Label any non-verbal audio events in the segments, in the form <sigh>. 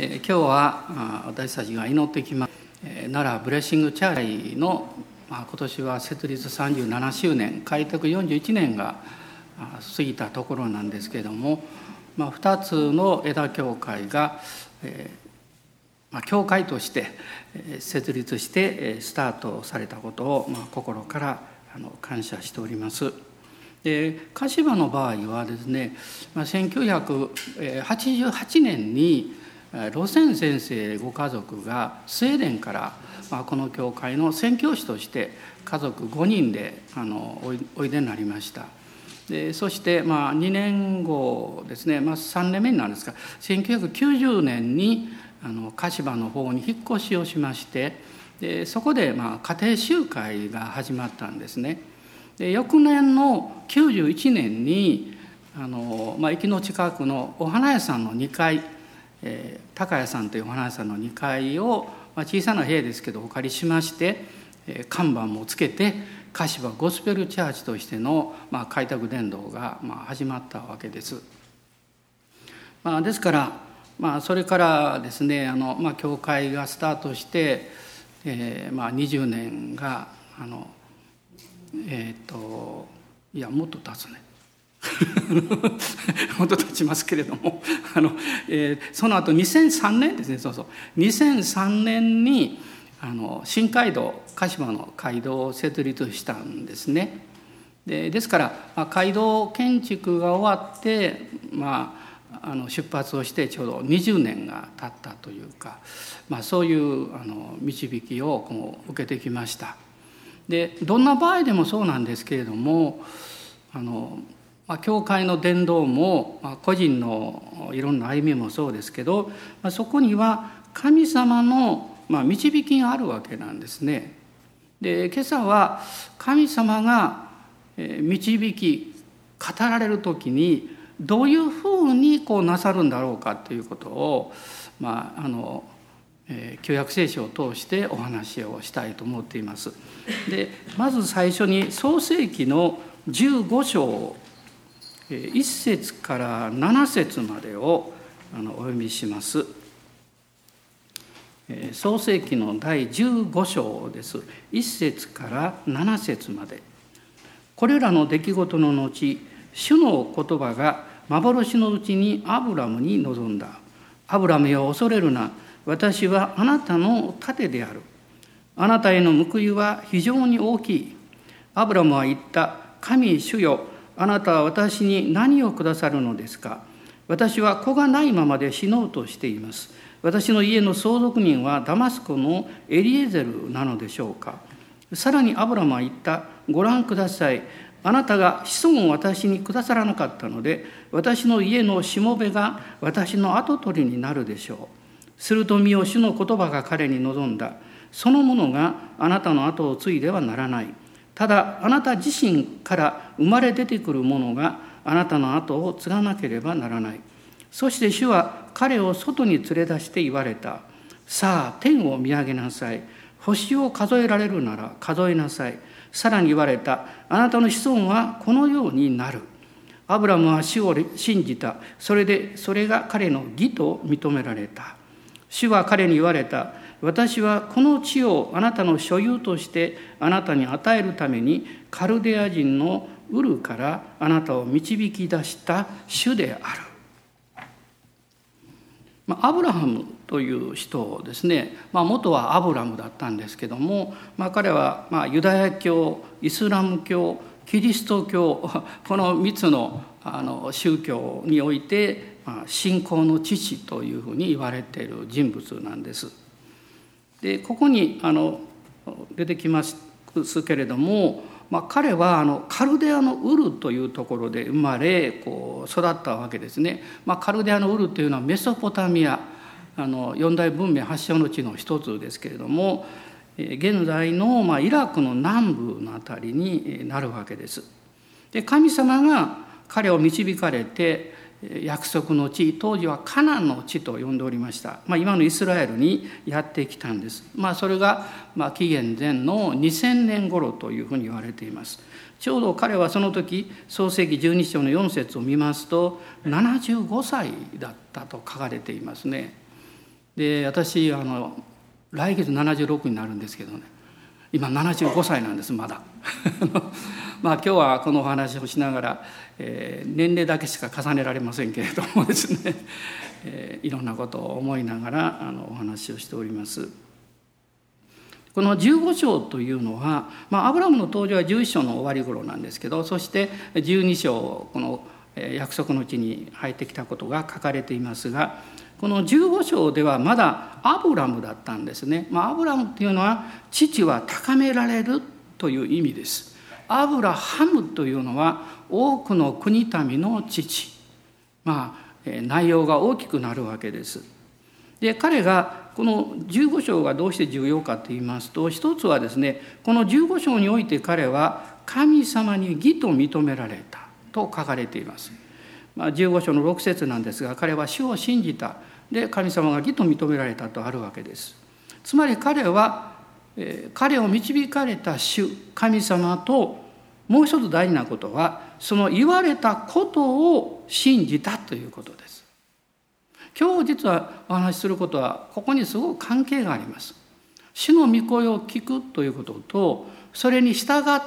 えー、今日は私たちが祈ってきます、えー、奈良ブレッシングチャーチの、まあ、今年は設立37周年開拓41年が過ぎたところなんですけれども、まあ、2つの枝教会が、えーまあ、教会として設立してスタートされたことを、まあ、心からあの感謝しております。で鹿島の場合はですね、まあ、1988年に路線先生ご家族がスウェーデンから、まあ、この教会の宣教師として家族5人であのおいでになりました。でそしてまあ2年後ですね、まあ、3年目になるんですが1990年にあの鹿島の方に引っ越しをしましてでそこでまあ家庭集会が始まったんですね。で翌年の91年にあの、まあ、駅の近くのお花屋さんの2階、えー、高谷さんというお花屋さんの2階を、まあ、小さな部屋ですけどお借りしまして、えー、看板もつけて柏ゴスペルチャーチとしての、まあ、開拓伝道が、まあ、始まったわけです。まあ、ですから、まあ、それからですねあの、まあ、教会がスタートして、えーまあ、20年があのえっ、ー、といやもっと経つねもっと経ちますけれども <laughs> あの、えー、その後2003年ですねそうそう2003年にあの新街道鹿島の街道を設立したんですね。でですから、まあ、街道建築が終わって、まあ、あの出発をしてちょうど20年が経ったというか、まあ、そういうあの導きをこう受けてきました。でどんな場合でもそうなんですけれどもあの、まあ、教会の伝道も、まあ、個人のいろんな歩みもそうですけど、まあ、そこには神様の、まあ、導きがあるわけなんですね。で今朝は神様が導き語られる時にどういうふうにこうなさるんだろうかということを、まあ、あの、旧約聖書を通してお話をしたいと思っています。でまず最初に創世記の15章1節から7節までをあのお読みします。創世記の第15章です。1節から7節まで。これらの出来事の後、主の言葉が幻のうちにアブラムに臨んだ。アブラムよ恐れるな。私はあなたの盾である。あなたへの報いは非常に大きい。アブラムは言った。神主よ、あなたは私に何をくださるのですか？私は子がないままで死のうとしています。私の家の相続人はダマスコのエリエゼルなのでしょうか？さらにアブラムは言った。ご覧ください。あなたが子孫を私にくださらなかったので、私の家のしもべが私の跡取りになるでしょう。すると見よ主の言葉が彼に望んだ。そのものがあなたの後を継いではならない。ただあなた自身から生まれ出てくるものがあなたの後を継がなければならない。そして主は彼を外に連れ出して言われた。さあ天を見上げなさい。星を数えられるなら数えなさい。さらに言われた。あなたの子孫はこのようになる。アブラムは主を信じた。それでそれが彼の義と認められた。主は彼に言われた。私はこの地をあなたの所有としてあなたに与えるためにカルデア人のウルからあなたを導き出した主である。まあ、アブラハムという人ですね、まあ、元はアブラムだったんですけども、まあ、彼はまあユダヤ教イスラム教キリスト教この3つのあの宗教において信仰の父というふうに言われている人物なんです。でここにあの出てきますけれども、まあ、彼はあのカルデアのウルというところで生まれこう育ったわけですね。まあ、カルデアのウルというのはメソポタミアあの四大文明発祥の地の一つですけれども現在の、まあ、イラクの南部の辺りになるわけです。で神様が彼を導かれて約束の地当時はカナンの地と呼んでおりました、まあ、今のイスラエルにやってきたんです、まあ、それがまあ紀元前の2000年頃というふうに言われています。ちょうど彼はその時創世紀12章の4節を見ますと75歳だったと書かれていますね。で私あの来月76になるんですけどね。今75歳なんですまだ。<laughs> まあ今日はこのお話をしながら、えー、年齢だけしか重ねられませんけれどもですね、<laughs> えー、いろんなことを思いながらあのお話をしております。この15章というのは、まあ、アブラムの登場は11章の終わり頃なんですけどそして12章この約束の地に入ってきたことが書かれていますがこの15章ではまだアブラムだったんですね。まあ、アブラムっていうのは父は高められるという意味です。アブラハムというのは多くの国民の父。まあ内容が大きくなるわけです。で彼がこの15章がどうして重要かと言いますと一つはですねこの15章において彼は神様に義と認められたと書かれています。まあ、15章の6節なんですが彼は主を信じたで神様が義と認められたとあるわけです。つまり彼は、彼を導かれた主神様ともう一つ大事なことはその言われたことを信じたということです。今日実はお話しすることはここにすごく関係があります。主の御声を聞くということとそれに従っ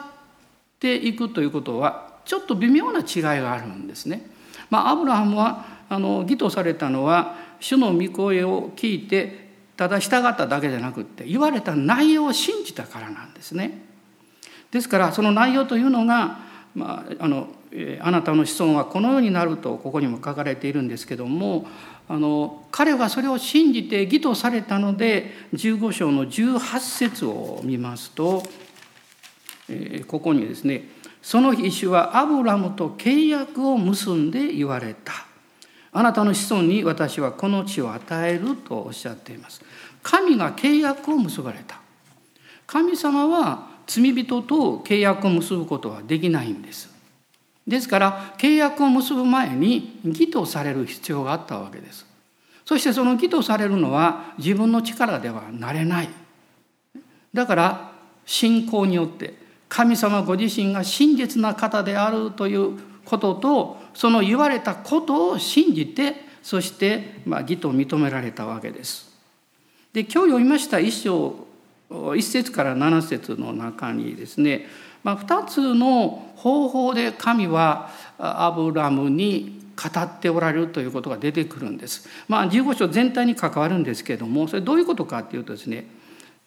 ていくということはちょっと微妙な違いがあるんですね。まあ、アブラハムはあの義とされたのは主の御声を聞いてただ従っただけじゃなくって言われた内容を信じたからなんですね。ですからその内容というのが、まあ、あのあなたの子孫はこのようになるとここにも書かれているんですけどもあの彼はそれを信じて義とされたので15章の18節を見ますと、えー、ここにですね「その日主はアブラムと契約を結んで言われた」あなたの子孫に私はこの地を与えるとおっしゃっています。神が契約を結ばれた。神様は罪人と契約を結ぶことはできないんです。ですから契約を結ぶ前に義とされる必要があったわけです。そしてその義とされるのは自分の力ではなれない。だから信仰によって神様ご自身が真実な方であるということとその言われたことを信じてそしてまあ義と認められたわけです。で今日読みました一章一節から七節の中にですね、まあ、2つの方法で神はアブラムに語っておられるということが出てくるんです。まあ、15章全体に関わるんですけれどもそれどういうことかっていうとですね、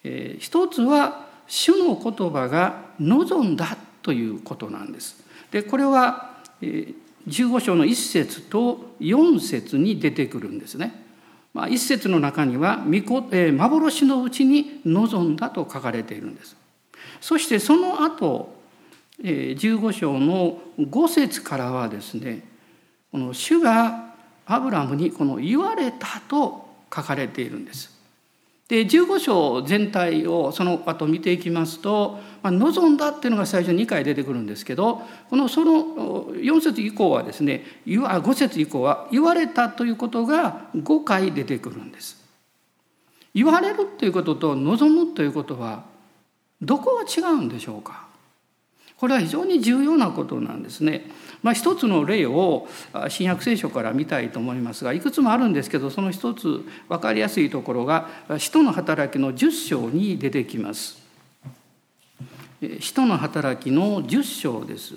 えー、一つは主の言葉が望んだということなんです。でこれは、えー15章の1節と4節に出てくるんですね。まあ、1節の中には幻のうちに望んだと書かれているんです。そしてその後15章の5節からはですねこの主がアブラムにこの言われたと書かれているんです。で15章全体をその後見ていきますと「まあ、望んだ」っていうのが最初2回出てくるんですけどこのその4節以降はですね5節以降は「言われた」ということが5回出てくるんです。言われるということと望むということはどこが違うんでしょうかこれは非常に重要なことなんですね。まあ、一つの例を新約聖書から見たいと思いますがいくつもあるんですけどその一つ分かりやすいところが「使徒の働き」の10章に出てきます。使徒の働きの10章です。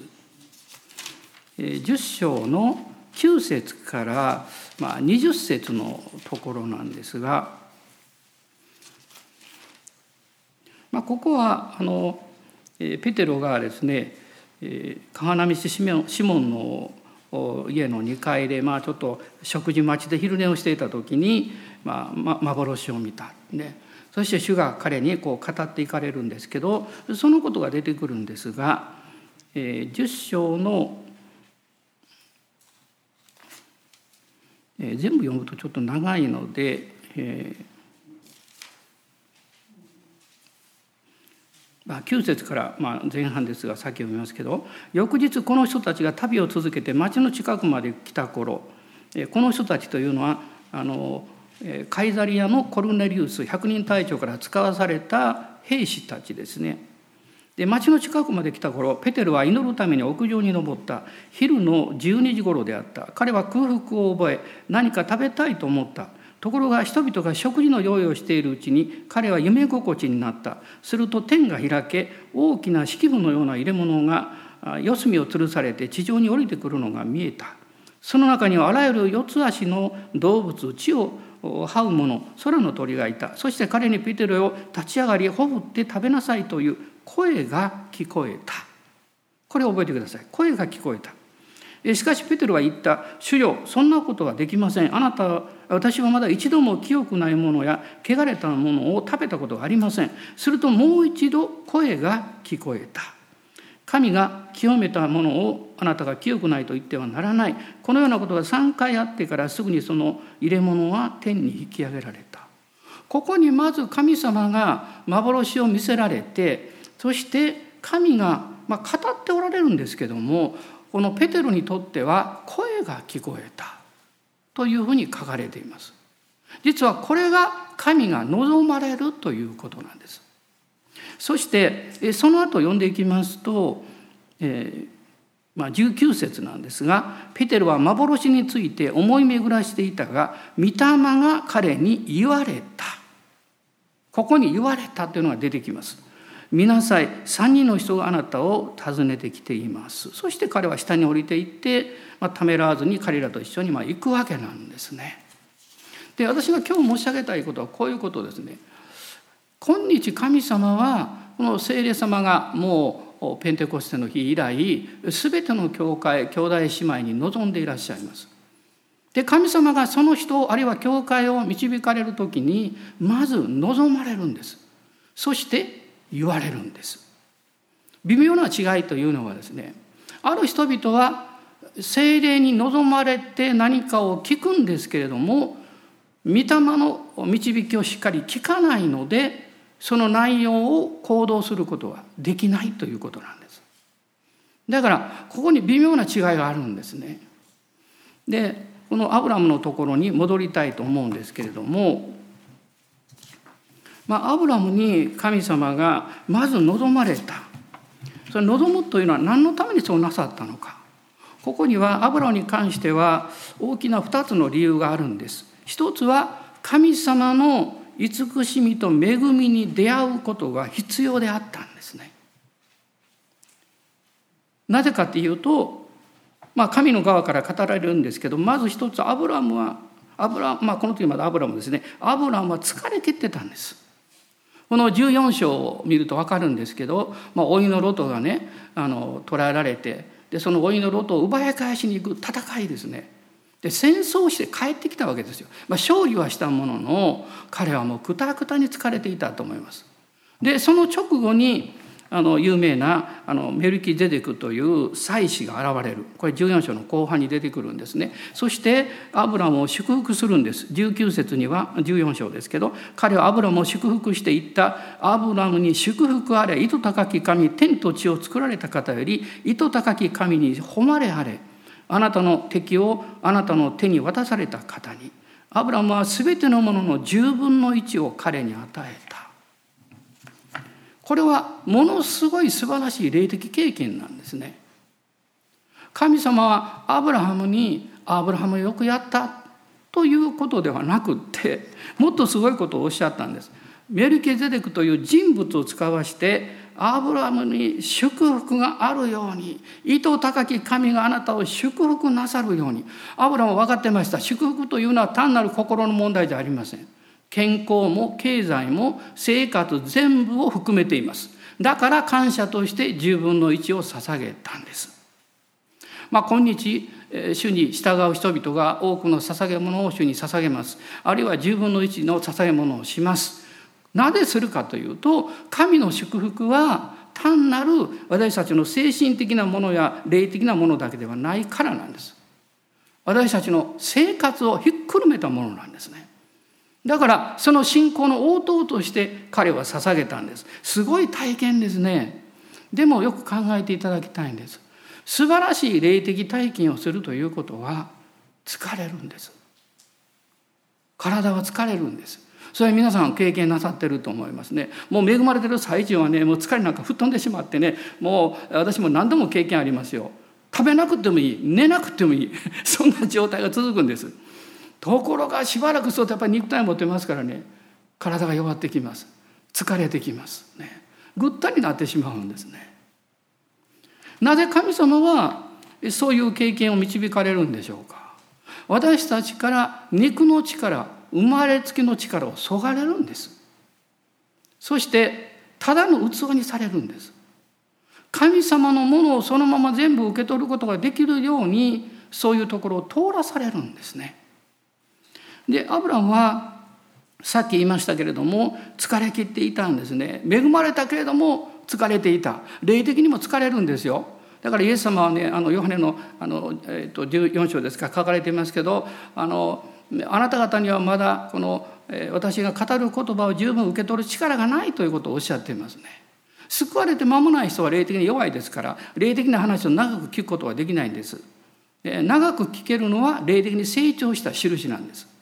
10章の9節から20節のところなんですが、まあ、ここはあのペテロがですね川波市シモンの家の2階でまあちょっと食事待ちで昼寝をしていた時に、まあ、幻を見た、ね、そして主が彼にこう語っていかれるんですけどそのことが出てくるんですが、えー、10章の、えー、全部読むとちょっと長いので、えーまあ、9節からまあ前半ですが先読みますけど翌日この人たちが旅を続けて町の近くまで来た頃この人たちというのはあのカイザリアのコルネリウス百人隊長から使わされた兵士たちですね。で町の近くまで来た頃ペテルは祈るために屋上に登った昼の12時頃であった彼は空腹を覚え何か食べたいと思ったところが人々が食事の用意をしているうちに彼は夢心地になった。すると天が開け大きな式部のような入れ物が四隅を吊るされて地上に降りてくるのが見えた。その中にはあらゆる四つ足の動物地を這う者空の鳥がいた。そして彼にペテロを立ち上がりほぶって食べなさいという声が聞こえた。これを覚えてください。声が聞こえた。しかしペテロは言った「主よそんなことはできません。あなた私はまだ一度も清くないものや汚れたものを食べたことがありません」するともう一度声が聞こえた。神が清めたものをあなたが清くないと言ってはならない。このようなことが3回あってからすぐにその入れ物は天に引き上げられた。ここにまず神様が幻を見せられてそして神が、まあ、語っておられるんですけどもこのペテロにとっては声が聞こえた。というふうに書かれています。実はこれが神が望まれるということなんです。そしてその後読んでいきますと、えーまあ、19節なんですがペテロは幻について思い巡らしていたが御霊が彼に言われた。ここに言われたというのが出てきます。見なさい3人の人があなたを訪ねてきていますそして彼は下に降りていって、まあ、ためらわずに彼らと一緒にまあ行くわけなんですねで私が今日申し上げたいことはこういうことですね今日神様はこの聖霊様がもうペンテコステの日以来全ての教会兄弟姉妹に望んでいらっしゃいます。で神様がその人あるいは教会を導かれる時にまず望まれるんです。そして言われるんです。微妙な違いというのはですねある人々は精霊に望まれて何かを聞くんですけれども御霊の導きをしっかり聞かないのでその内容を行動することはできないということなんです。だからここに微妙な違いがあるんですね。でこのアブラムのところに戻りたいと思うんですけれども、まあ、アブラムに神様がまず望まれたそれ望むというのは何のためにそうなさったのかここにはアブラムに関しては大きな2つの理由があるんです。一つは神様の慈しみと恵みに出会うことが必要であったんですね。なぜかっていうと、まあ、神の側から語られるんですけどまず一つアブラムはアブラ、まあ、この時まだアブラムですねアブラムは疲れ切ってたんです。この14章を見ると分かるんですけど、まあ、老いのロトがねあの捕らえられてでその老いのロトを奪い返しに行く戦いですねで戦争して帰ってきたわけですよ。まあ、勝利はしたものの彼はもうくたくたに疲れていたと思います。でその直後にあの有名なあのメルキゼデクという祭司が現れる。これ14章の後半に出てくるんですね。そしてアブラムを祝福するんです。19節には14章ですけど彼はアブラムを祝福していった。アブラムに祝福あれ糸高き神天と地を作られた方より糸高き神に誉れあれあなたの敵をあなたの手に渡された方に。アブラムは全てのものの10分の1を彼に与えたこれはものすごい素晴らしい霊的経験なんですね。神様はアブラハムに「アブラハムよくやった」ということではなくってもっとすごいことをおっしゃったんです。メルケゼデクという人物を使わしてアブラハムに祝福があるように意図高き神があなたを祝福なさるように。アブラハムは分かってました。祝福というのは単なる心の問題じゃありません。健康も経済も生活全部を含めていますだから感謝として10分の1を捧げたんですまあ今日主に従う人々が多くの捧げ物を主に捧げますあるいは10分の1の捧げ物をしますなぜするかというと神の祝福は単なる私たちの精神的なものや霊的なものだけではないからなんです。私たちの生活をひっくるめたものなんですね。だからその信仰の応答として彼は捧げたんです。すごい体験ですね。でもよく考えていただきたいんです。素晴らしい霊的体験をするということは疲れるんです。体は疲れるんです。それは皆さん経験なさってると思いますねもう恵まれてる最中はねもう疲れなんか吹っ飛んでしまってねもう私も何度も経験ありますよ食べなくてもいい寝なくてもいいそんな状態が続くんですところがしばらくするとやっぱり肉体持ってますからね。体が弱ってきます。疲れてきますね。ぐったりなってしまうんですね。なぜ神様はそういう経験を導かれるんでしょうか。私たちから肉の力生まれつきの力をそがれるんです。そしてただの器にされるんです。神様のものをそのまま全部受け取ることができるようにそういうところを通らされるんですね。でアブラムはさっき言いましたけれども疲れ切っていたんですね恵まれたけれども疲れていた霊的にも疲れるんですよだからイエス様はねあのヨハネのあの、えー、と14章ですか書かれていますけどあのあなた方にはまだこの、えー、私が語る言葉を十分受け取る力がないということをおっしゃっていますね。救われて間もない人は霊的に弱いですから霊的な話を長く聞くことはできないんです。長く聞けるのは霊的に成長した印なんです。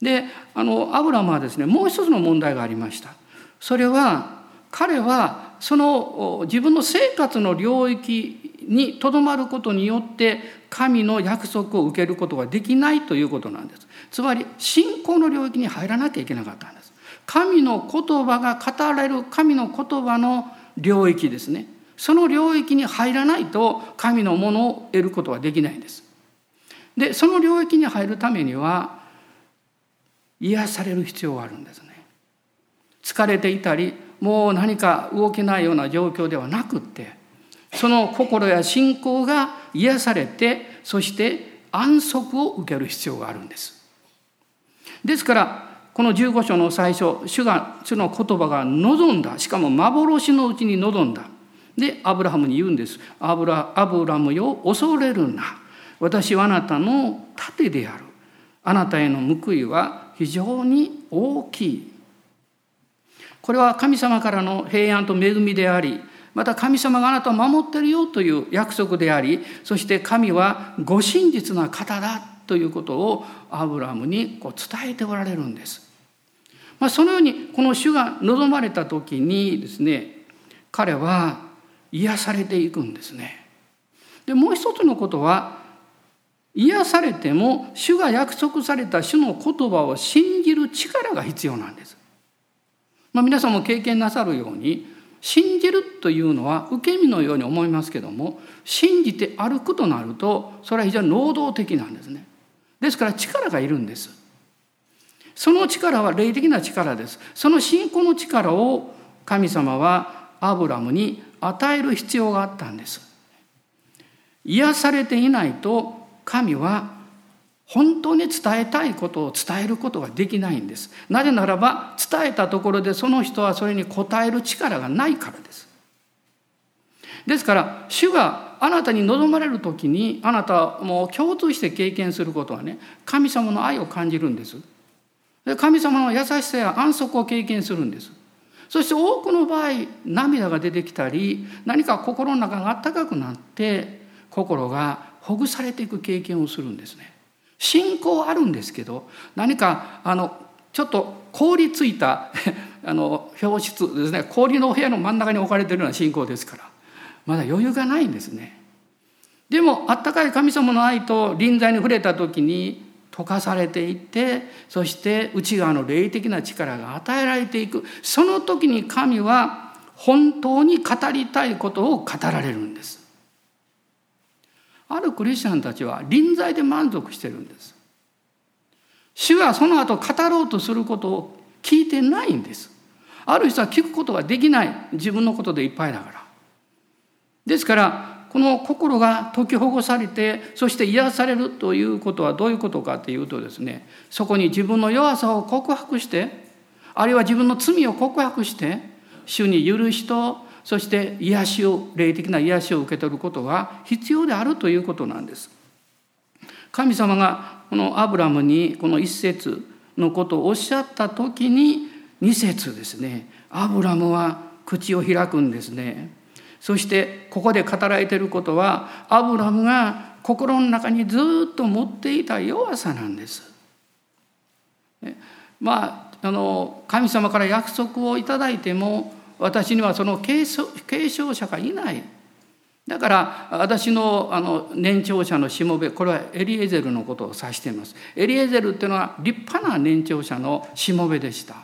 であのアブラムはですねもう一つの問題がありました。それは彼はその自分の生活の領域にとどまることによって神の約束を受けることができないということなんです。つまり信仰の領域に入らなきゃいけなかったんです。神の言葉が語られる神の言葉の領域ですね。その領域に入らないと神のものを得ることはできないんです。でその領域に入るためには癒される必要があるんですね。疲れていたりもう何か動けないような状況ではなくってその心や信仰が癒されてそして安息を受ける必要があるんです。ですからこの15章の最初主が主の言葉が望んだしかも幻のうちに望んだでアブラハムに言うんですアブラアブラムよ恐れるな私はあなたの盾であるあなたへの報いは非常に大きいこれは神様からの平安と恵みでありまた神様があなたを守ってるよという約束でありそして神はご真実な方だということをアブラムにこう伝えておられるんです。まあ、そのようにこの主が望まれた時にですね彼は癒されていくんですね。でもう一つのことは癒されても主が約束された主の言葉を信じる力が必要なんです。まあ、皆さんも経験なさるように信じるというのは受け身のように思いますけども信じて歩くとなるとそれは非常に能動的なんですね。ですから力がいるんです。その力は霊的な力です。その信仰の力を神様はアブラムに与える必要があったんです。癒されていないと神は本当に伝えたいことを伝えることができないんです。なぜならば伝えたところでその人はそれに応える力がないからです。ですから主があなたに望まれる時にあなたも共通して経験することはね神様の愛を感じるんです。神様の優しさや安息を経験するんです。そして多くの場合涙が出てきたり何か心の中が温かくなって心がほぐされていく経験をするんですね。信仰あるんですけど何かあのちょっと凍りついた <laughs> あの表室ですね氷のお部屋の真ん中に置かれているような信仰ですからまだ余裕がないんですね。でもあったかい神様の愛と臨在に触れた時に溶かされていってそして内側の霊的な力が与えられていくその時に神は本当に語りたいことを語られるんです。あるクリスチャンたちは臨在で満足してるんです。主はその後語ろうとすることを聞いてないんです。ある人は聞くことができない自分のことでいっぱいだから。ですからこの心が解きほぐされてそして癒されるということはどういうことかというとですねそこに自分の弱さを告白してあるいは自分の罪を告白して主に許しとそして癒しを霊的な癒しを受け取ることが必要であるということなんです。神様がこのアブラムにこの一節のことをおっしゃった時に二節ですねアブラムは口を開くんですね。そしてここで語られていることはアブラムが心の中にずっと持っていた弱さなんです。まああの神様から約束をいただいても私にはその継承者がいない。だから私のあの年長者のしもべこれはエリエゼルのことを指しています。エリエゼルっていうのは立派な年長者のしもべでした。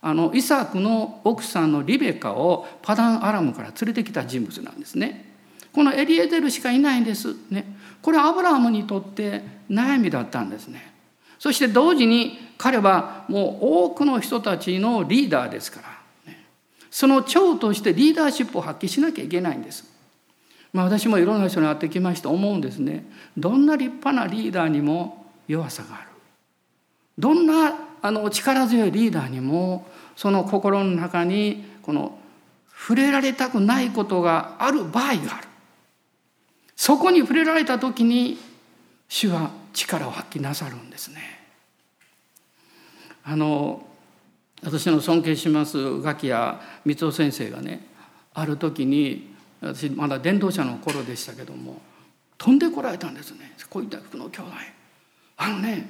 あのイサクの奥さんのリベカをパダンアラムから連れてきた人物なんですね。このエリエゼルしかいないんです。ね。これはアブラハムにとって悩みだったんですね。そして同時に彼はもう多くの人たちのリーダーですから、その長としてリーダーシップを発揮しなきゃいけないんです。まあ、私もいろんな人に会ってきまして思うんですね。どんな立派なリーダーにも弱さがある。どんなあの力強いリーダーにもその心の中にこの触れられたくないことがある場合がある。そこに触れられた時に主は力を発揮なさるんですね。あの私の尊敬しますガキヤ光夫先生がねある時に私まだ伝道者の頃でしたけども飛んでこられたんですね。こういった服の兄弟。あのね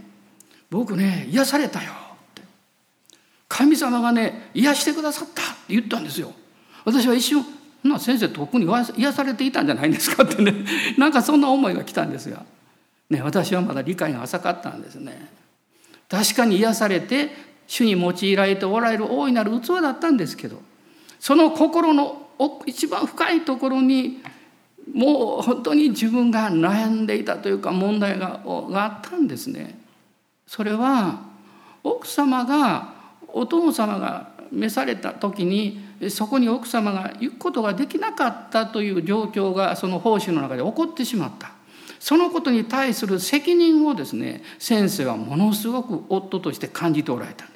僕ね癒されたよって。神様がね癒してくださったって言ったんですよ。私は一瞬な先生とっくに癒されていたんじゃないんですかってね。<laughs> なんかそんな思いが来たんですが、ね、私はまだ理解が浅かったんですね。確かに癒されて主に用いられておられる大いなる器だったんですけどその心の一番深いところにもう本当に自分が悩んでいたというか問題があったんですね。それは奥様がお父様が召された時にそこに奥様が行くことができなかったという状況がその奉仕の中で起こってしまった。そのことに対する責任をですね先生はものすごく夫として感じておられた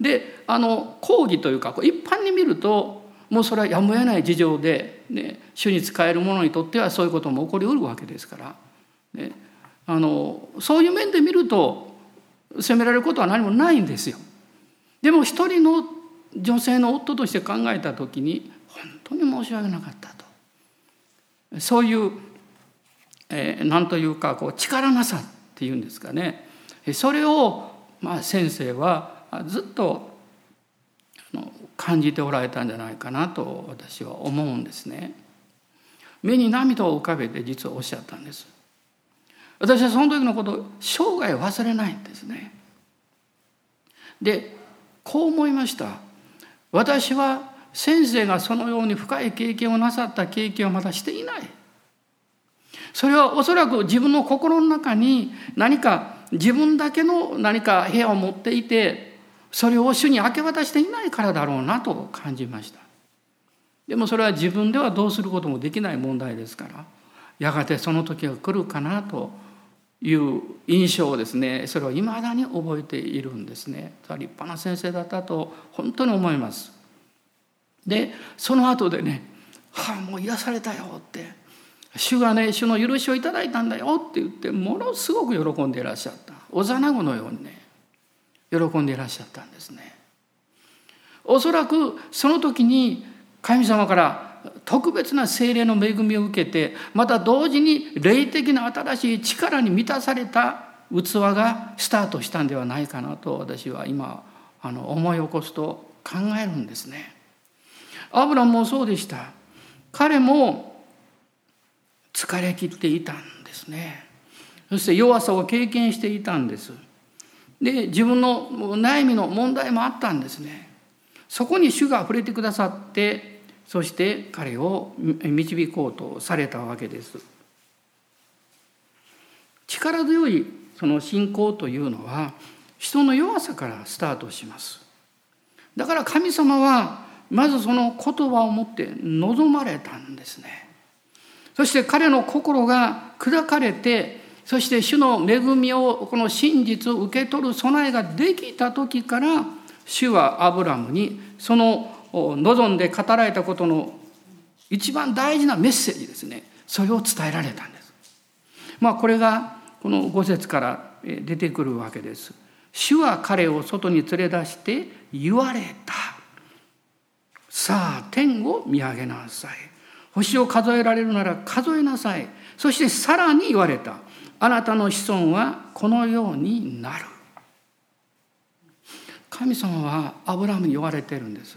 で。あの講義というか一般に見るともうそれはやむを得ない事情で、ね、主に使える者にとってはそういうことも起こりうるわけですから、ね、あのそういう面で見ると責められることは何もないんですよ。でも一人の女性の夫として考えた時に本当に申し訳なかったとそういう、えー、何というかこう力なさっていうんですかねそれを、まあ、先生はずっとあの感じておられたんじゃないかなと私は思うんですね。目に涙を浮かべて実はおっしゃったんです。私はその時のことを生涯忘れないんですね。でこう思いました。私は先生がそのように深い経験をなさった経験をまだしていない。それはおそらく自分の心の中に何か自分だけの何か部屋を持っていてそれを主に明け渡していないからだろうなと感じました。でもそれは自分ではどうすることもできない問題ですからやがてその時が来るかなという印象をですねそれをいまだに覚えているんですね。立派な先生だったと本当に思います。でその後でね「はあもう癒されたよ」って「主がね主の許しをいただいたんだよ」って言ってものすごく喜んでいらっしゃった。幼子のようにね喜んでいらっしゃったんですね。おそらくその時に神様から特別な精霊の恵みを受けてまた同時に霊的な新しい力に満たされた器がスタートしたんではないかなと私は今あの思い起こすと考えるんですね。アブラもそうでした。彼も疲れ切っていたんですね。そして弱さを経験していたんです。で自分の悩みの問題もあったんですね。そこに主が触れてくださってそして彼を導こうとされたわけです。力強いその信仰というのは人の弱さからスタートします。だから神様はまずその言葉を持って望まれたんですね。そして彼の心が砕かれてそして主の恵みをこの真実を受け取る備えができた時から主はアブラムにその望んで語られたことの一番大事なメッセージですねそれを伝えられたんです。まあこれがこの五節から出てくるわけです。主は彼を外に連れ出して言われた。さあ天を見上げなさい。星を数えられるなら数えなさい。そしてさらに言われた。あなたの子孫はこのようになる神様はアブラムに言われてるんです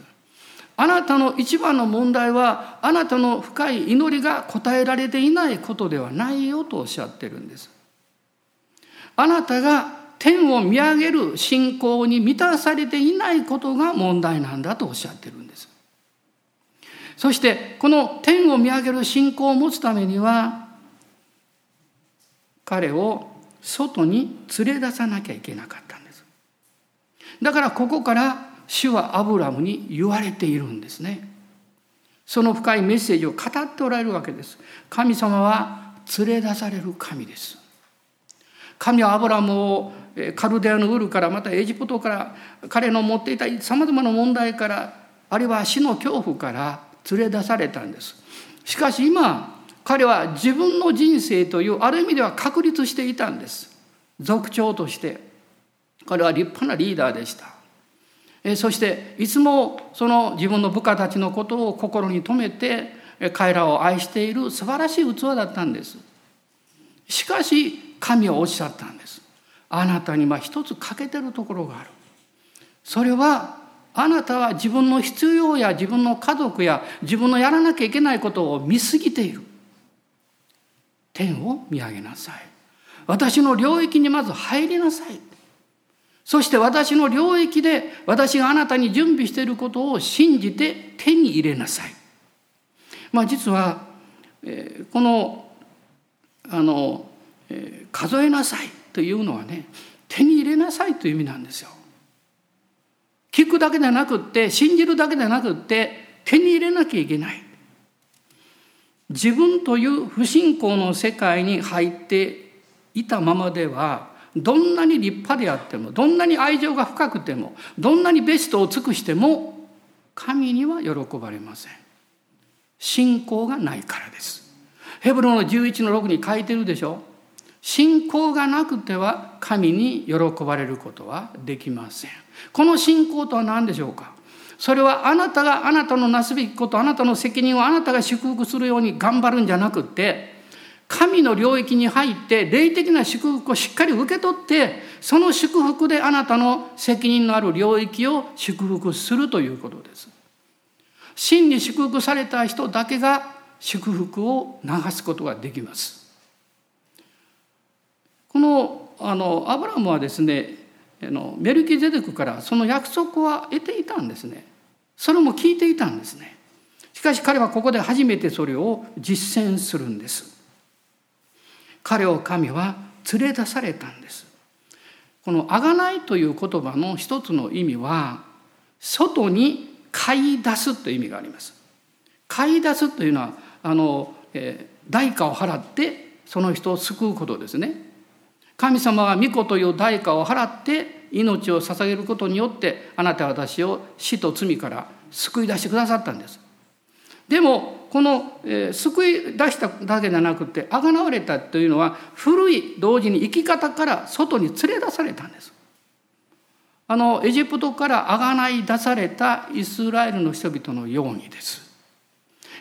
あなたの一番の問題はあなたの深い祈りが答えられていないことではないよとおっしゃってるんです。あなたが天を見上げる信仰に満たされていないことが問題なんだとおっしゃってるんです。そしてこの天を見上げる信仰を持つためには彼を外に連れ出さなきゃいけなかったんです。だからここから主はアブラムに言われているんですね。その深いメッセージを語っておられるわけです。神様は連れ出される神です。神はアブラムをカルデアのウルからまたエジプトから彼の持っていたさまざまな問題からあるいは死の恐怖から連れ出されたんです。しかし今彼は自分の人生というある意味では確立していたんです。族長として彼は立派なリーダーでした。そしていつもその自分の部下たちのことを心に留めて彼らを愛している素晴らしい器だったんです。しかし神はおっしゃったんです。あなたには一つ欠けてるところがある。それはあなたは自分の必要や自分の家族や自分のやらなきゃいけないことを見すぎている。天を見上げなさい。私の領域にまず入りなさい。そして私の領域で私があなたに準備していることを信じて手に入れなさい。まあ実は、えー、このあの、えー、数えなさいというのはね手に入れなさいという意味なんですよ。聞くだけでなくって信じるだけでなくって手に入れなきゃいけない。自分という不信仰の世界に入っていたままではどんなに立派であってもどんなに愛情が深くてもどんなにベストを尽くしても神には喜ばれません。信仰がないからです。ヘブロの11の6に書いてるでしょ。信仰がなくては神に喜ばれることはできません。この信仰とは何でしょうか？それはあなたがあなたのなすべきことあなたの責任をあなたが祝福するように頑張るんじゃなくって神の領域に入って霊的な祝福をしっかり受け取ってその祝福であなたの責任のある領域を祝福するということです。真に祝福された人だけが祝福を流すことができます。このあのアブラムはですねメルキゼデクからその約束は得ていたんですね。それも聞いていたんですね。しかし彼はここで初めてそれを実践するんです。彼を神は連れ出されたんです。この「あがない」という言葉の一つの意味は外に買い出すという意味があります。買い出すというのはあの、えー、代価を払ってその人を救うことですね。神様は御子という代価を払って命を捧げることによってあなたは私を死と罪から救い出してくださったんです。でもこの、えー、救い出しただけじゃなくてあがなわれたというのは古い同時に生き方から外に連れ出されたんです。あのエジプトからあがない出されたイスラエルの人々のようにです。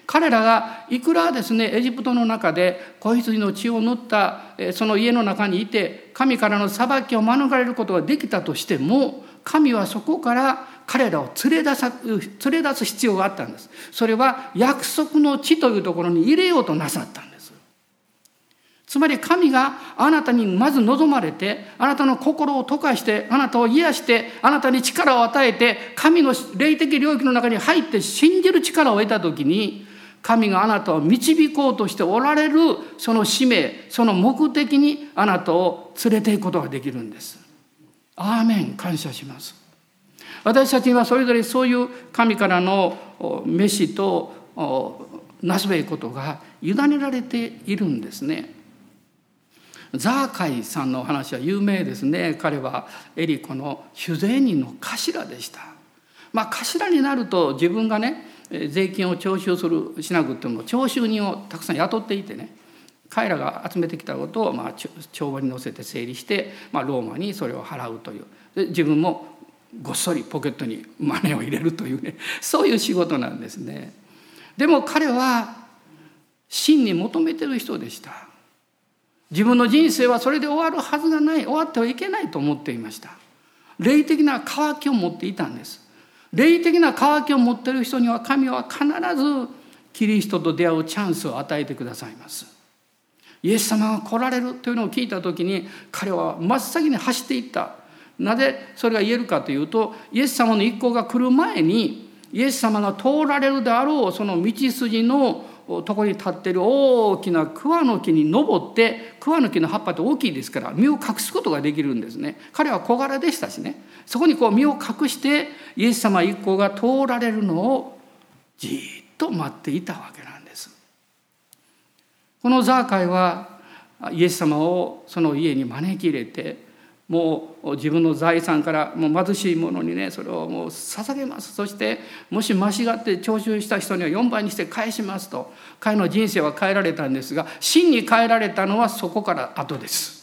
彼らがいくらですねエジプトの中で子羊の血を塗ったその家の中にいて神からの裁きを免れることができたとしても神はそこから彼らを連れ出さ連れ出す必要があったんです。それは約束の地というところに入れようとなさったんです。つまり神があなたにまず望まれてあなたの心を溶かしてあなたを癒してあなたに力を与えて神の霊的領域の中に入って信じる力を得た時に神があなたを導こうとしておられるその使命その目的にあなたを連れていくことができるんですアーメン感謝します私たちにはそれぞれそういう神からの飯となすべきことが委ねられているんですね。ザーカイさんの話は有名ですね彼はエリコの主税人の頭でした。まあ頭になると自分がね税金を徴収するしなくても徴収人をたくさん雇っていてね彼らが集めてきたことをまあ帳簿に載せて整理して、まあ、ローマにそれを払うというで自分もごっそりポケットにマネを入れるというね <laughs> そういう仕事なんですね。でも彼は真に求めてる人でした。自分の人生はそれで終わるはずがない終わってはいけないと思っていました。霊的な渇きを持っていたんです。霊的な渇きを持っている人には神は必ずキリストと出会うチャンスを与えてくださいます。イエス様が来られるというのを聞いた時に彼は真っ先に走っていった。なぜそれが言えるかというとイエス様の一行が来る前にイエス様が通られるであろうその道筋のとこに立ってる大きな桑の木に登って桑の木の葉っぱって大きいですから身を隠すことができるんですね。彼は小柄でしたしね。そこにこう身を隠してイエス様一行が通られるのをじっと待っていたわけなんです。このザーカイはイエス様をその家に招き入れてもう自分の財産からもう貧しい者にねそれをもう捧げます。そしてもし間違って徴収した人には4倍にして返しますと彼の人生は変えられたんですが真に変えられたのはそこから後です。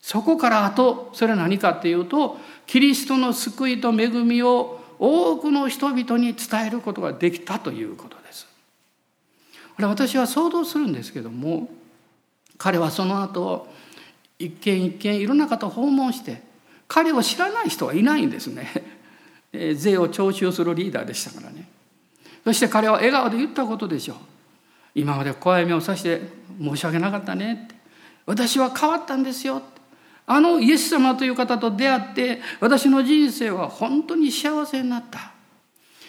そこから後それは何かっていうとキリストの救いと恵みを多くの人々に伝えることができたということです。これ私は想像するんですけども彼はその後一軒一軒いろんな方を訪問して彼を知らない人はいないんですね。<laughs> 税を徴収するリーダーでしたからね。そして彼は笑顔で言ったことでしょう。今まで怖い目をさして申し訳なかったねって。私は変わったんですよあのイエス様という方と出会って私の人生は本当に幸せになった。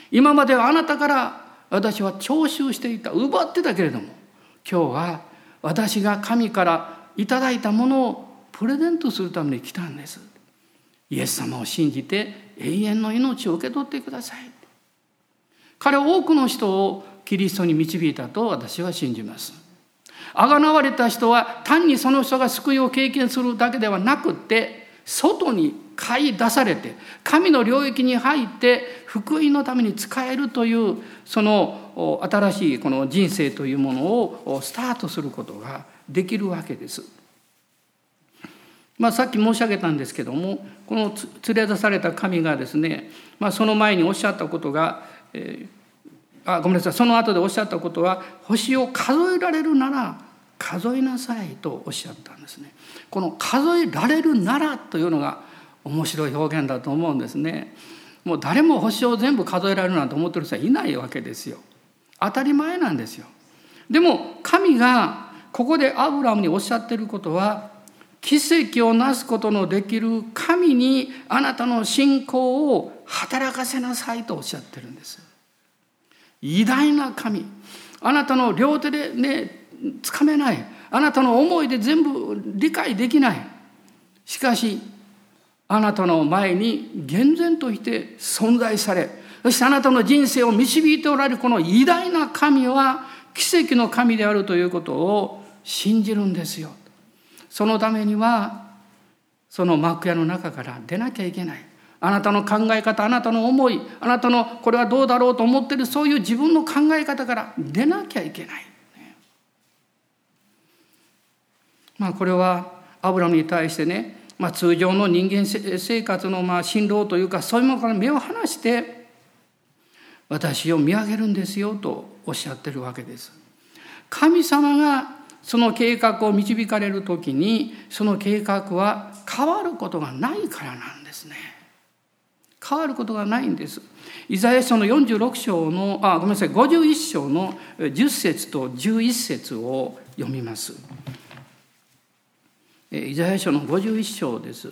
今まではあなたから私は徴収していた。奪ってたけれども今日は私が神からいただいたものをプレゼントするために来たんです。イエス様を信じて永遠の命を受け取ってください。彼は多くの人をキリストに導いたと私は信じます。あがなわれた人は単にその人が救いを経験するだけではなくって外に買い出されて神の領域に入って福音のために使えるというその新しいこの人生というものをスタートすることができるわけです。まあ、さっき申し上げたんですけどもこの連れ出された神がですね、まあ、その前におっしゃったことが、えー、あごめんなさいその後でおっしゃったことは星を数えられるなら数えなさいとおっしゃったんですね。この数えられるならというのが面白い表現だと思うんですね。もう誰も星を全部数えられるなんて思ってる人はいないわけですよ。当たり前なんですよ。でも神がここでアブラムにおっしゃってることは奇跡をなすことのできる神にあなたの信仰を働かせなさいとおっしゃってるんです。偉大な神。あなたの両手でねつかめない。あなたの思いで全部理解できない。しかしあなたの前に厳然として存在されそしてあなたの人生を導いておられるこの偉大な神は奇跡の神であるということを信じるんですよそのためにはその幕屋の中から出なきゃいけないあなたの考え方あなたの思いあなたのこれはどうだろうと思ってるそういう自分の考え方から出なきゃいけない。まあこれはアブラムに対してね、まあ、通常の人間生活のまあ辛労というかそういうものから目を離して私を見上げるんですよとおっしゃってるわけです。神様がその計画を導かれる時にその計画は変わることがないからなんですね。変わることがないんです。イザヤ書の46章のあごめんなさい51章の10節と11節を読みます。イザヤ書の51章です。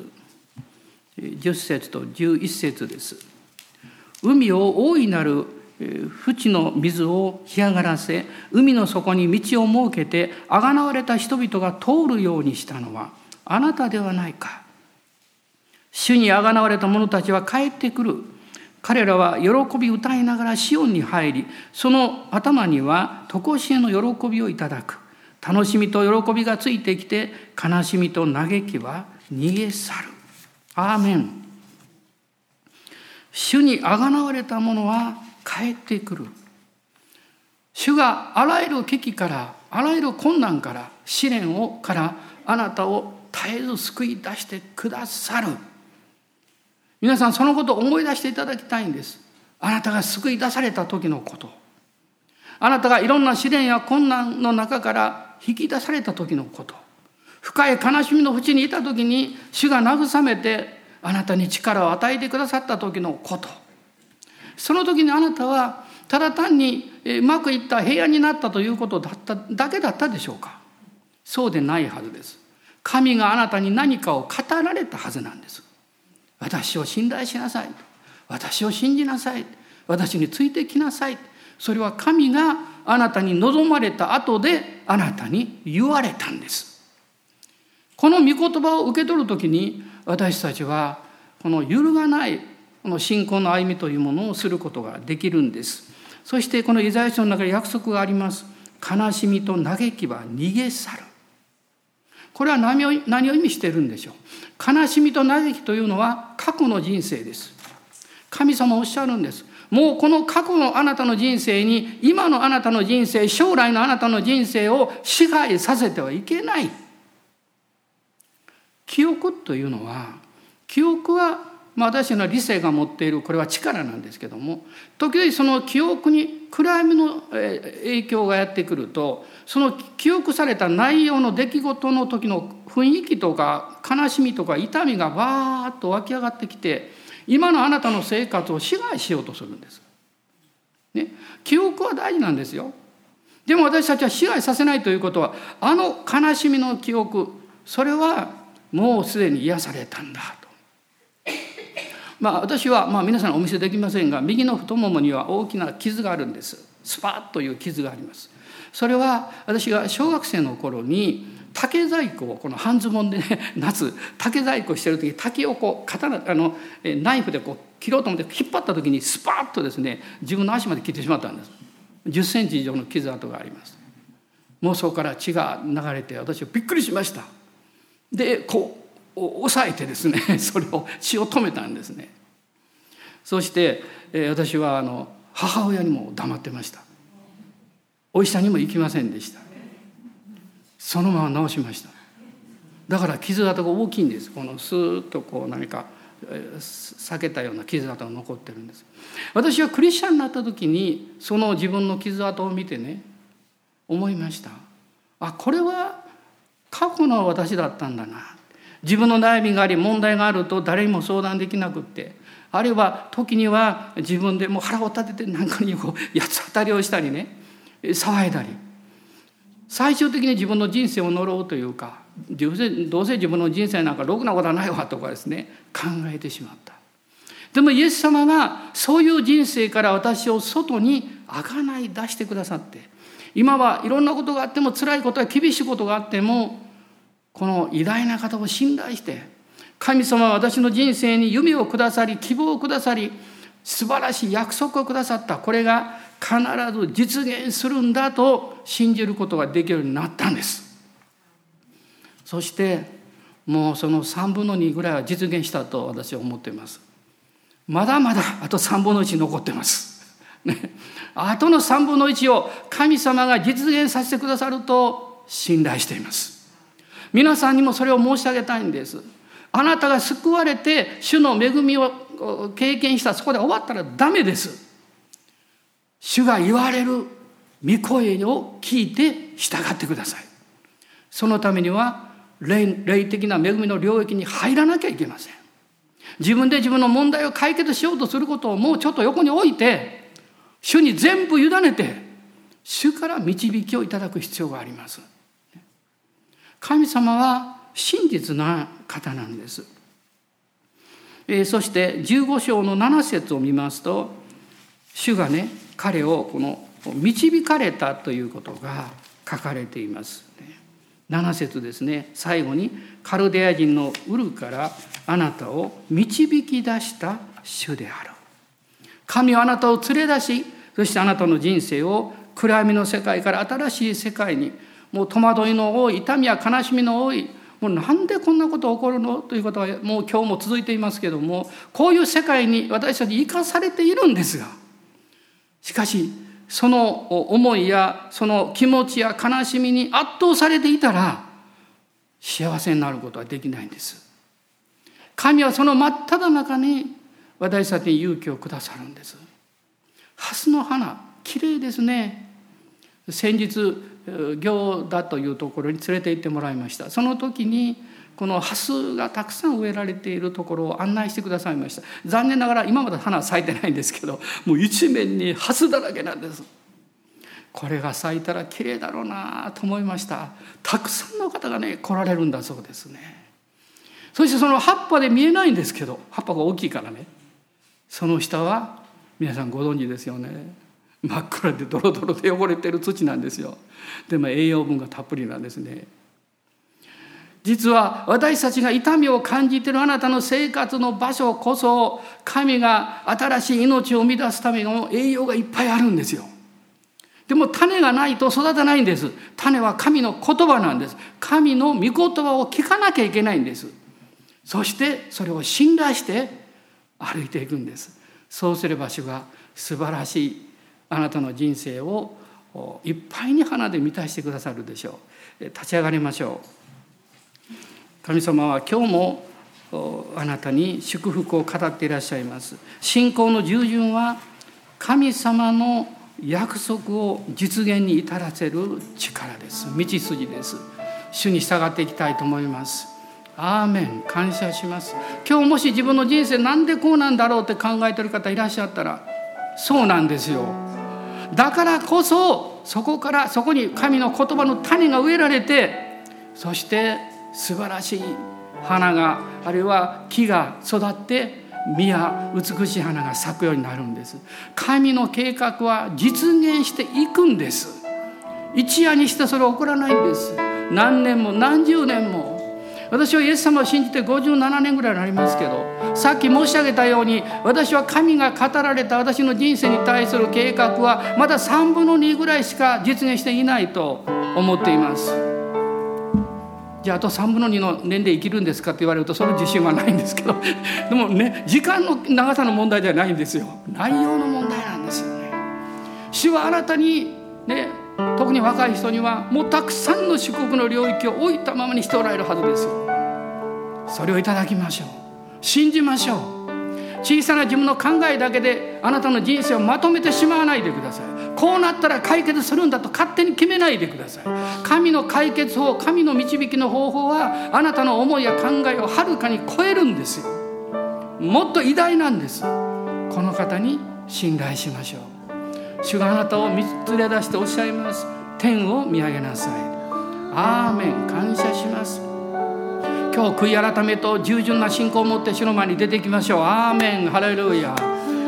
10節と11節です。海を大いなる淵の水を干上がらせ海の底に道を設けてあがなわれた人々が通るようにしたのはあなたではないか。主にあがなわれた者たちは帰ってくる。彼らは喜び歌いながらシオンに入りその頭には常しえの喜びをいただく。楽しみと喜びがついてきて悲しみと嘆きは逃げ去る。アーメン。主にあがなわれた者は帰ってくる。主があらゆる危機からあらゆる困難から試練をからあなたを絶えず救い出してくださる。皆さんそのことを思い出していただきたいんです。あなたが救い出された時のこと。あなたがいろんな試練や困難の中から引き出された時のこと。深い悲しみの淵にいた時に主が慰めてあなたに力を与えてくださった時のこと。その時にあなたはただ単にうまくいった平安になったということだっただけだったでしょうか？そうでないはずです。神があなたに何かを語られたはずなんです。私を信頼しなさい。私を信じなさい。私についてきなさい。それは神があなたに望まれた後であなたに言われたんです。この御言葉を受け取る時に私たちはこの揺るがないこの信仰の歩みというものをすることができるんです。そしてこのイザヤ書の中に約束があります。悲しみと嘆きは逃げ去る。これは何を何を意味しているんでしょう。悲しみと嘆きというのは過去の人生です。神様おっしゃるんです。もうこの過去のあなたの人生に今のあなたの人生将来のあなたの人生を支配させてはいけない。記憶というのは記憶はまあ、私の理性が持っているこれは力なんですけども時々その記憶に暗闇の影響がやってくるとその記憶された内容の出来事の時の雰囲気とか悲しみとか痛みがバーッと湧き上がってきて今のあなたの生活を支配しようとするんです。ね、記憶は大事なんですよ。でも私たちは支配させないということはあの悲しみの記憶それはもうすでに癒されたんだまあ、私は、まあ、皆さんお見せできませんが右の太ももには大きな傷があるんです。スパッという傷があります。それは私が小学生の頃に竹細工をこの半ズボンで、ね、<laughs> 夏竹細工してる時竹をこう刀あのナイフでこう切ろうと思って引っ張った時にスパッとですね自分の足まで切ってしまったんです。10センチ以上の傷跡があります。もうそこから血が流れて私はびっくりしました。でこう押さえてですね <laughs> それを血を止めたんですね。そして、え、私はあの母親にも黙ってました。お医者にも行きませんでした。そのまま治しました。だから傷跡が大きいんです。このスーッとこう何か避けたような傷跡が残ってるんです。私はクリスチャンになった時にその自分の傷跡を見てね思いました。あこれは過去の私だったんだな。自分の悩みがあり問題があると誰にも相談できなくって。あるいは時には自分でもう腹を立てて何かにこう八つ当たりをしたりね。騒いだり。最終的に自分の人生を呪うというかどうせ自分の人生なんかろくなことはないわとかですね。考えてしまった。でもイエス様がそういう人生から私を外にあがない出してくださって。今はいろんなことがあっても辛いことや厳しいことがあってもこの偉大な方を信頼して神様は私の人生に夢をくださり希望をくださり素晴らしい約束をくださった。これが必ず実現するんだと信じることができるようになったんです。そしてもうその3分の2ぐらいは実現したと私は思っています。まだまだあと3分の1残ってます、ね、あとの3分の1を神様が実現させてくださると信頼しています。皆さんにもそれを申し上げたいんです。あなたが救われて主の恵みを経験したそこで終わったらダメです。主が言われる御声を聞いて従ってください。そのためには霊霊的な恵みの領域に入らなきゃいけません。自分で自分の問題を解決しようとすることをもうちょっと横に置いて主に全部委ねて主から導きをいただく必要があります。神様は真実な方なんです。えー、そして15章の7節を見ますと主がね彼をこの導かれたということが書かれています。7節ですね最後にカルデア人のウルからあなたを導き出した主である。神はあなたを連れ出しそしてあなたの人生を暗闇の世界から新しい世界にもう戸惑いの多い痛みや悲しみの多いもうなんでこんなこと起こるのということはもう今日も続いていますけどもこういう世界に私たち生かされているんですがしかしその思いやその気持ちや悲しみに圧倒されていたら幸せになることはできないんです。神はその真っ只中に私たちに勇気をくださるんです。蓮の花きれいですね。先日行田というところに連れて行ってもらいました。その時にこのハスがたくさん植えられているところを案内してくださいました。残念ながら今まで花は咲いてないんですけどもう一面にハスだらけなんです。これが咲いたら綺麗だろうなと思いました。たくさんの方がね来られるんだそうですね。そしてその葉っぱで見えないんですけど葉っぱが大きいからね。その下は皆さんご存知ですよね。真っ暗でドロドロで汚れてる土なんですよ。でも栄養分がたっぷりなんですね。実は私たちが痛みを感じているあなたの生活の場所こそ神が新しい命を生み出すための栄養がいっぱいあるんですよ。でも種がないと育たないんです。種は神の言葉なんです。神の御言葉を聞かなきゃいけないんです。そしてそれを信頼して歩いていくんです。そうすれば主が素晴らしいあなたの人生をいっぱいに花で満たしてくださるでしょう。立ち上がりましょう。神様は今日もあなたに祝福を語っていらっしゃいます。信仰の従順は神様の約束を実現に至らせる力です。道筋です。主に従っていきたいと思います。アーメン。感謝します。今日もし自分の人生なんでこうなんだろうって考えてる方いらっしゃったらそうなんですよ。だからこそそこからそこに神の言葉の種が植えられてそして素晴らしい花があるいは木が育って実や美しい花が咲くようになるんです。神の計画は実現していくんです。一夜にしてそれ起こらないんです。何年も何十年も私はイエス様を信じて57年ぐらいになりますけどさっき申し上げたように私は神が語られた私の人生に対する計画はまだ3分の2ぐらいしか実現していないと思っています。じゃああと3分の2の年齢生きるんですかって言われるとその自信はないんですけど <laughs> でもね時間の長さの問題ではないんですよ。内容の問題なんですよね。主はあなたにね特に若い人にはもうたくさんの祝福の領域を置いたままにしておられるはずですそれをいただきましょう。信じましょう。小さな自分の考えだけであなたの人生をまとめてしまわないでください。こうなったら解決するんだと勝手に決めないでください。神の解決法神の導きの方法はあなたの思いや考えをはるかに超えるんですよ。もっと偉大なんです。この方に信頼しましょう。主があなたを連れ出しておっしゃいます。天を見上げなさい。アーメン。感謝します。今日悔い改めと従順な信仰を持って主の前に出てきましょう。アーメン。ハレルヤ。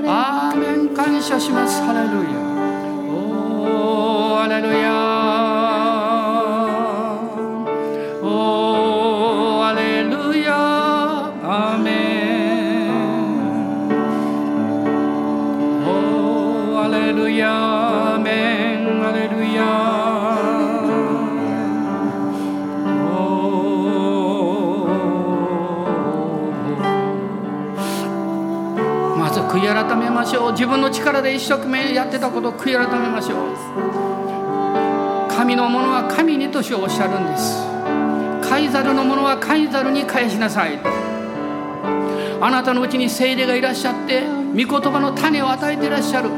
アーメン。感謝します。ハレルヤ。おーハレルヤ。改めましょう。自分の力で一生懸命やってたことを悔い改めましょう。神のものは神にとしおっしゃるんです。カイザルのものはカイザルに返しなさい。あなたのうちに精霊がいらっしゃって御言葉の種を与えていらっしゃる。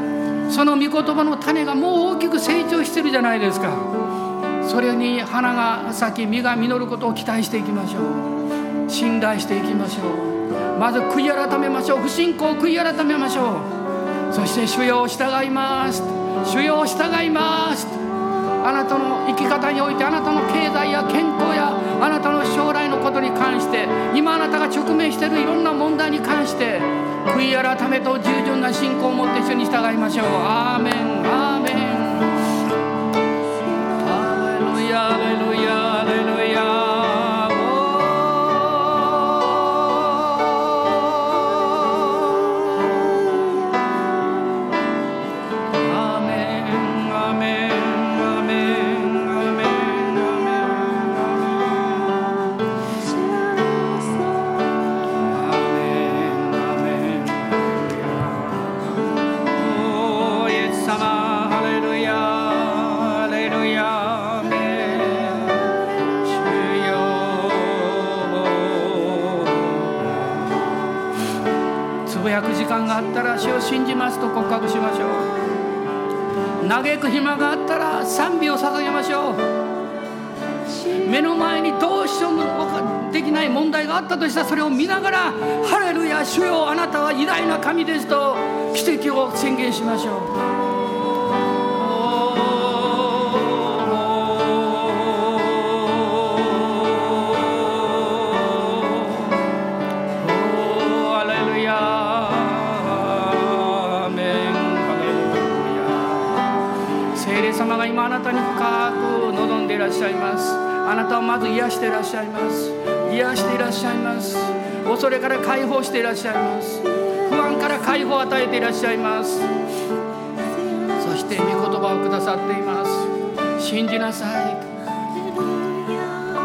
その御言葉の種がもう大きく成長してるじゃないですか。それに花が咲き実が実ることを期待していきましょう。信頼していきましょう。まず悔い改めましょう。不信仰を悔い改めましょう。そして主よ従います。主よ従います。あなたの生き方においてあなたの経済や健康やあなたの将来のことに関して今あなたが直面しているいろんな問題に関して悔い改めと従順な信仰を持って主に従いましょう。アーメン。信じますと告白しましょう嘆く暇があったら賛美を捧げましょう目の前にどうしようもできない問題があったとしたらそれを見ながら「ハレルヤ主よあなたは偉大な神です」と奇跡を宣言しましょう。あなたに深く望んでいらっしゃいます。あなたをまず癒していらっしゃいます。癒していらっしゃいます。恐れから解放していらっしゃいます。不安から解放を与えていらっしゃいます。そして御言葉をくださっています。信じなさい。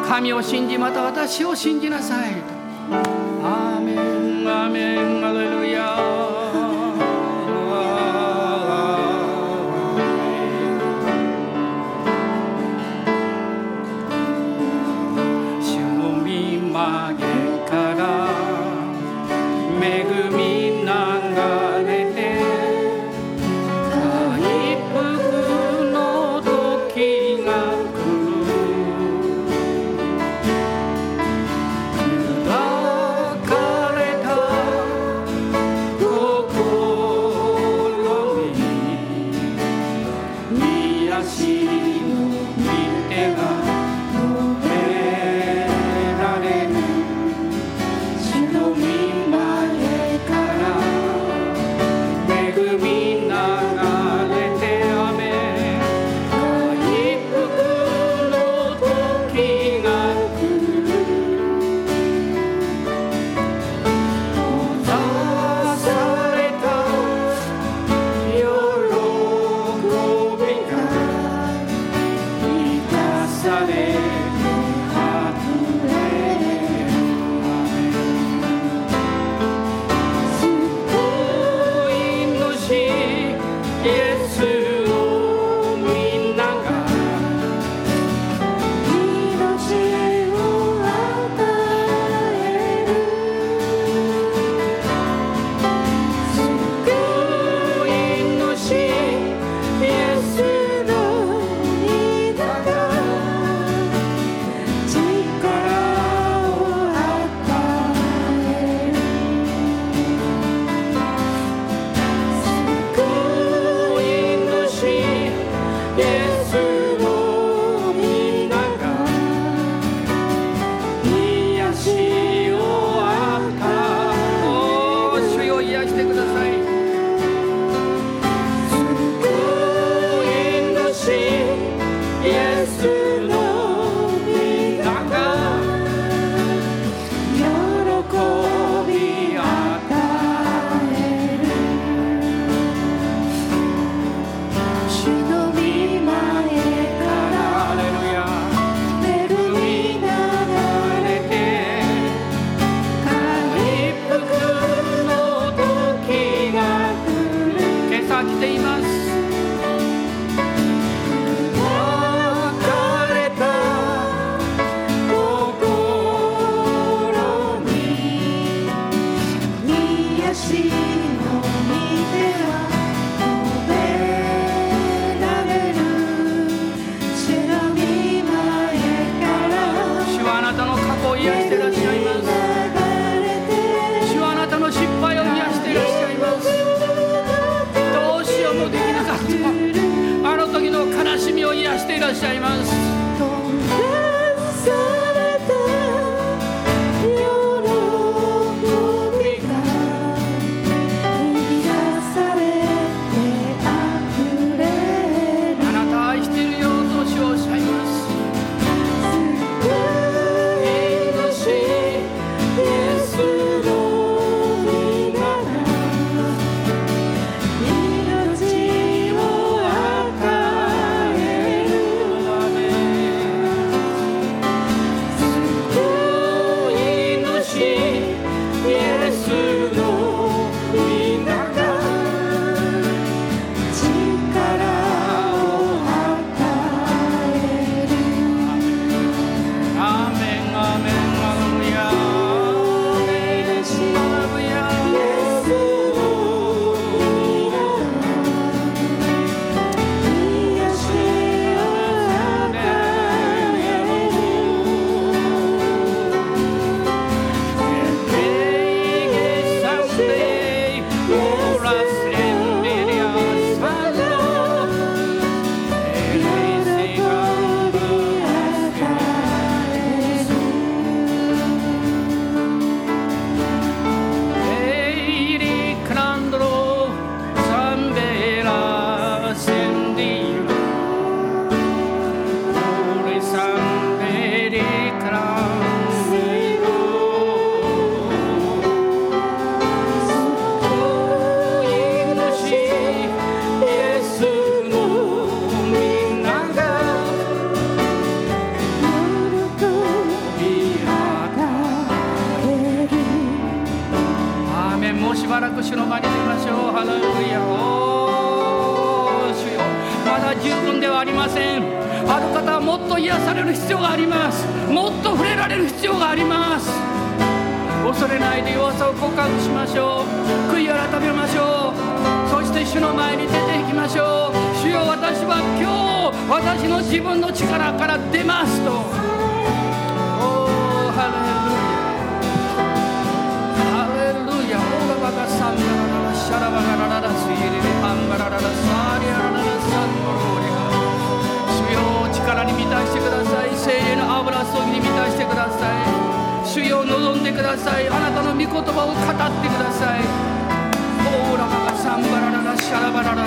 神を信じまた私を信じなさい。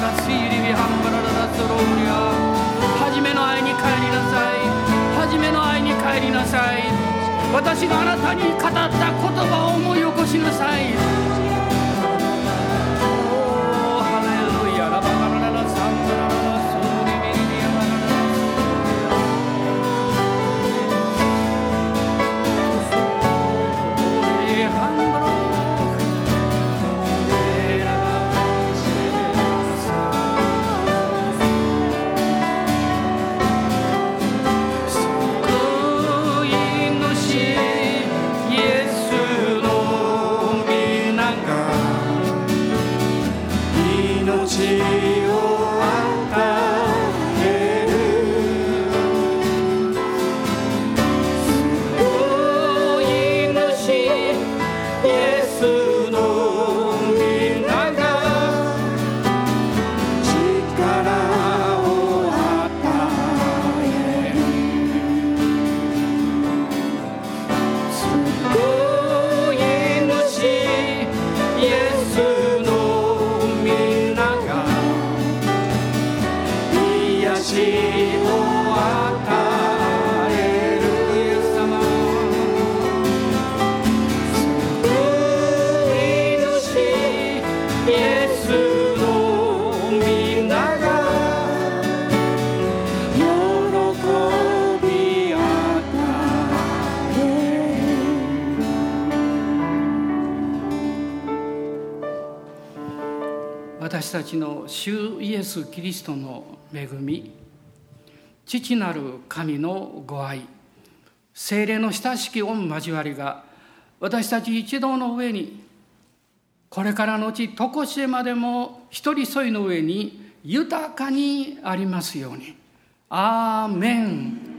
なすいりびはんばラららロろうり初めの愛に帰りなさい。初めの愛に帰りなさい。私があなたに語った言葉を思い起こしなさい。ちの主イエス・キリストの恵み父なる神のご愛精霊の親しき御交わりが私たち一同の上にこれからのうち常しえまでも一人添いの上に豊かにありますように。アーメン